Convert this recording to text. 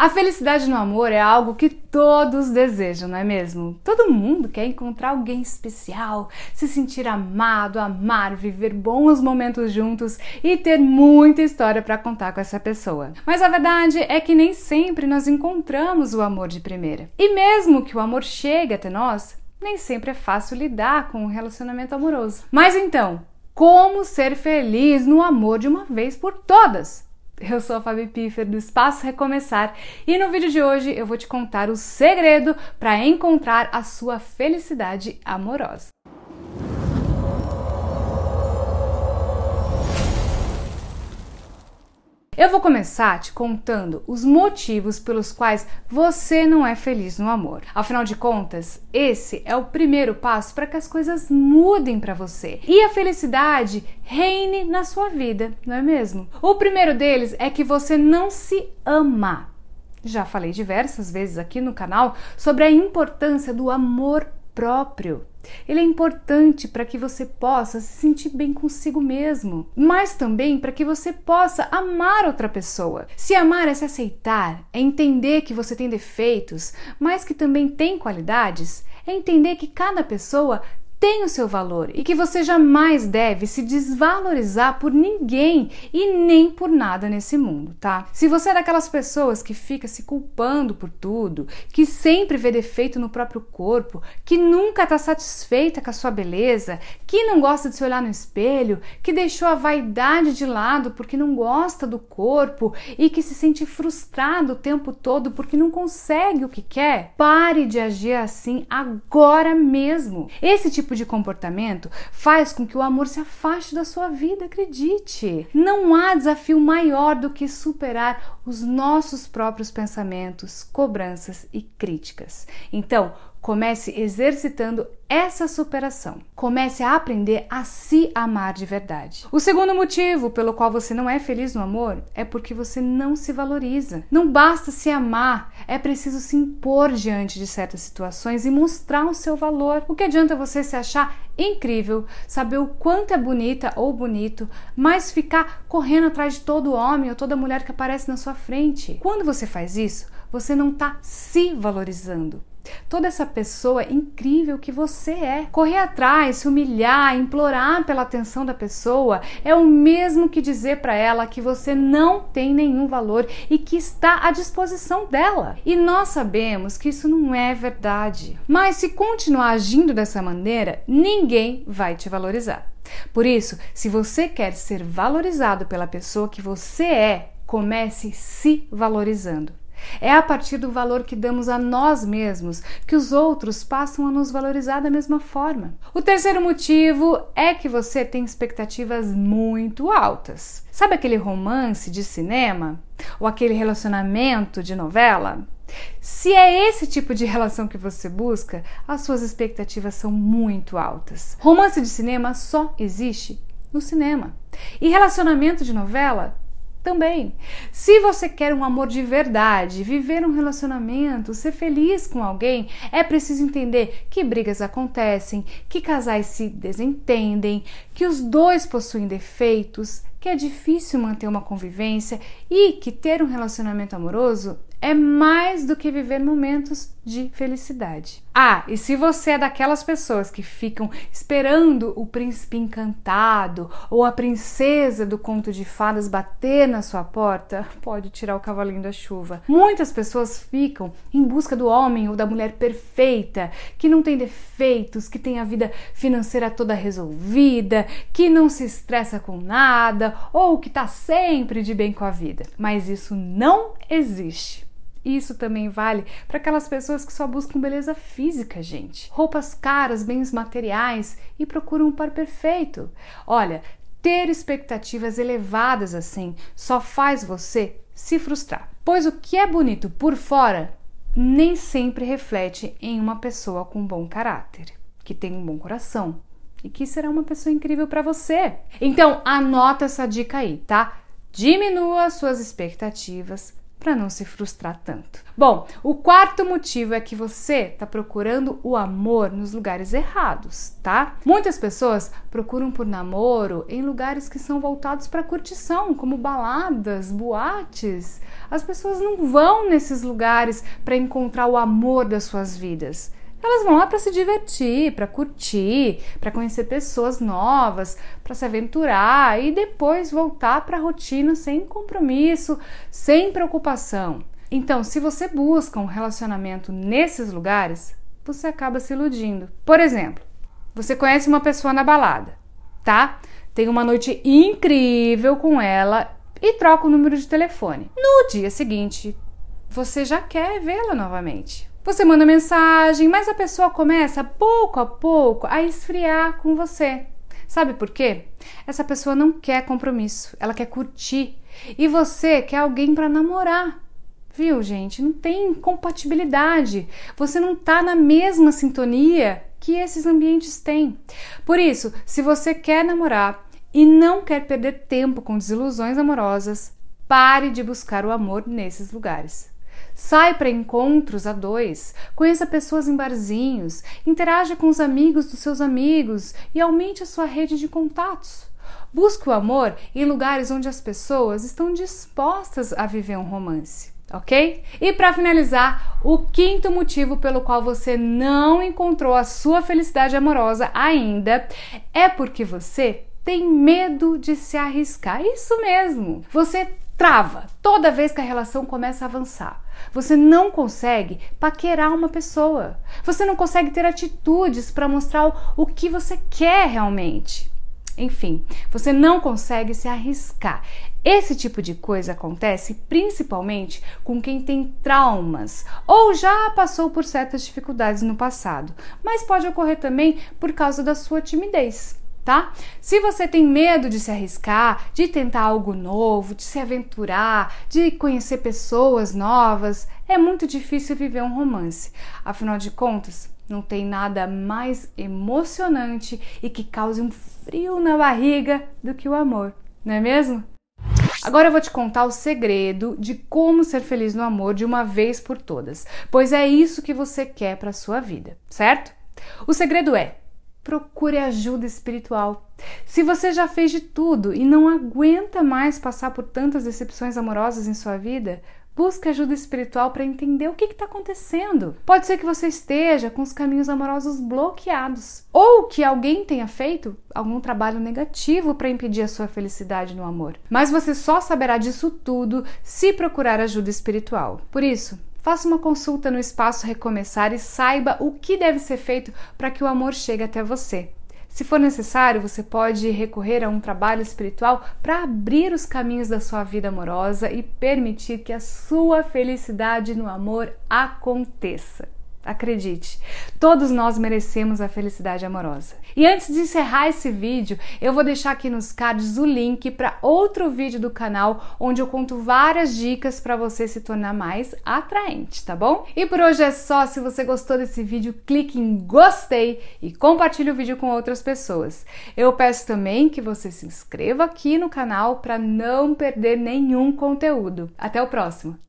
A felicidade no amor é algo que todos desejam, não é mesmo? Todo mundo quer encontrar alguém especial, se sentir amado, amar, viver bons momentos juntos e ter muita história para contar com essa pessoa. Mas a verdade é que nem sempre nós encontramos o amor de primeira. E mesmo que o amor chegue até nós, nem sempre é fácil lidar com um relacionamento amoroso. Mas então, como ser feliz no amor de uma vez por todas? Eu sou a Fabi Piffer do Espaço Recomeçar e no vídeo de hoje eu vou te contar o segredo para encontrar a sua felicidade amorosa. Eu vou começar te contando os motivos pelos quais você não é feliz no amor. Afinal de contas, esse é o primeiro passo para que as coisas mudem para você e a felicidade reine na sua vida, não é mesmo? O primeiro deles é que você não se ama. Já falei diversas vezes aqui no canal sobre a importância do amor próprio. Ele é importante para que você possa se sentir bem consigo mesmo, mas também para que você possa amar outra pessoa. Se amar é se aceitar, é entender que você tem defeitos, mas que também tem qualidades, é entender que cada pessoa tem o seu valor e que você jamais deve se desvalorizar por ninguém e nem por nada nesse mundo, tá? Se você é daquelas pessoas que fica se culpando por tudo, que sempre vê defeito no próprio corpo, que nunca está satisfeita com a sua beleza, que não gosta de se olhar no espelho, que deixou a vaidade de lado porque não gosta do corpo e que se sente frustrado o tempo todo porque não consegue o que quer, pare de agir assim agora mesmo. Esse tipo tipo de comportamento faz com que o amor se afaste da sua vida, acredite. Não há desafio maior do que superar os nossos próprios pensamentos, cobranças e críticas. Então, Comece exercitando essa superação. Comece a aprender a se amar de verdade. O segundo motivo pelo qual você não é feliz no amor é porque você não se valoriza. Não basta se amar, é preciso se impor diante de certas situações e mostrar o seu valor. O que adianta você se achar incrível, saber o quanto é bonita ou bonito, mas ficar correndo atrás de todo homem ou toda mulher que aparece na sua frente? Quando você faz isso, você não está se valorizando toda essa pessoa incrível que você é. Correr atrás, se humilhar, implorar pela atenção da pessoa é o mesmo que dizer para ela que você não tem nenhum valor e que está à disposição dela. E nós sabemos que isso não é verdade. Mas se continuar agindo dessa maneira, ninguém vai te valorizar. Por isso, se você quer ser valorizado pela pessoa que você é, comece se valorizando. É a partir do valor que damos a nós mesmos que os outros passam a nos valorizar da mesma forma. O terceiro motivo é que você tem expectativas muito altas. Sabe aquele romance de cinema? Ou aquele relacionamento de novela? Se é esse tipo de relação que você busca, as suas expectativas são muito altas. Romance de cinema só existe no cinema. E relacionamento de novela também. Se você quer um amor de verdade, viver um relacionamento, ser feliz com alguém, é preciso entender que brigas acontecem, que casais se desentendem, que os dois possuem defeitos, que é difícil manter uma convivência e que ter um relacionamento amoroso é mais do que viver momentos de felicidade. Ah, e se você é daquelas pessoas que ficam esperando o príncipe encantado ou a princesa do conto de fadas bater na sua porta, pode tirar o cavalinho da chuva. Muitas pessoas ficam em busca do homem ou da mulher perfeita, que não tem defeitos, que tem a vida financeira toda resolvida, que não se estressa com nada ou que está sempre de bem com a vida. Mas isso não existe. Isso também vale para aquelas pessoas que só buscam beleza física, gente. Roupas caras, bens materiais e procuram um par perfeito. Olha, ter expectativas elevadas assim só faz você se frustrar. Pois o que é bonito por fora nem sempre reflete em uma pessoa com bom caráter, que tem um bom coração e que será uma pessoa incrível para você. Então, anota essa dica aí, tá? Diminua suas expectativas para não se frustrar tanto. Bom, o quarto motivo é que você está procurando o amor nos lugares errados, tá? Muitas pessoas procuram por namoro em lugares que são voltados para curtição, como baladas, boates. As pessoas não vão nesses lugares para encontrar o amor das suas vidas. Elas vão lá para se divertir, para curtir, para conhecer pessoas novas, para se aventurar e depois voltar para a rotina sem compromisso, sem preocupação. Então, se você busca um relacionamento nesses lugares, você acaba se iludindo. Por exemplo, você conhece uma pessoa na balada, tá? Tem uma noite incrível com ela e troca o número de telefone. No dia seguinte, você já quer vê-la novamente. Você manda mensagem, mas a pessoa começa pouco a pouco a esfriar com você. Sabe por quê? Essa pessoa não quer compromisso, ela quer curtir. E você quer alguém para namorar. Viu, gente? Não tem compatibilidade. Você não tá na mesma sintonia que esses ambientes têm. Por isso, se você quer namorar e não quer perder tempo com desilusões amorosas, pare de buscar o amor nesses lugares. Sai para encontros a dois, conheça pessoas em barzinhos, interaja com os amigos dos seus amigos e aumente a sua rede de contatos. Busque o amor em lugares onde as pessoas estão dispostas a viver um romance, ok? E para finalizar, o quinto motivo pelo qual você não encontrou a sua felicidade amorosa ainda é porque você tem medo de se arriscar. Isso mesmo! Você trava toda vez que a relação começa a avançar. Você não consegue paquerar uma pessoa. Você não consegue ter atitudes para mostrar o que você quer realmente. Enfim, você não consegue se arriscar. Esse tipo de coisa acontece principalmente com quem tem traumas ou já passou por certas dificuldades no passado, mas pode ocorrer também por causa da sua timidez tá? Se você tem medo de se arriscar, de tentar algo novo, de se aventurar, de conhecer pessoas novas, é muito difícil viver um romance. Afinal de contas, não tem nada mais emocionante e que cause um frio na barriga do que o amor, não é mesmo? Agora eu vou te contar o segredo de como ser feliz no amor de uma vez por todas, pois é isso que você quer para sua vida, certo? O segredo é procure ajuda espiritual. Se você já fez de tudo e não aguenta mais passar por tantas decepções amorosas em sua vida, busque ajuda espiritual para entender o que está acontecendo. Pode ser que você esteja com os caminhos amorosos bloqueados, ou que alguém tenha feito algum trabalho negativo para impedir a sua felicidade no amor. Mas você só saberá disso tudo se procurar ajuda espiritual. Por isso, Faça uma consulta no espaço Recomeçar e saiba o que deve ser feito para que o amor chegue até você. Se for necessário, você pode recorrer a um trabalho espiritual para abrir os caminhos da sua vida amorosa e permitir que a sua felicidade no amor aconteça. Acredite, todos nós merecemos a felicidade amorosa. E antes de encerrar esse vídeo, eu vou deixar aqui nos cards o link para outro vídeo do canal onde eu conto várias dicas para você se tornar mais atraente, tá bom? E por hoje é só. Se você gostou desse vídeo, clique em gostei e compartilhe o vídeo com outras pessoas. Eu peço também que você se inscreva aqui no canal para não perder nenhum conteúdo. Até o próximo!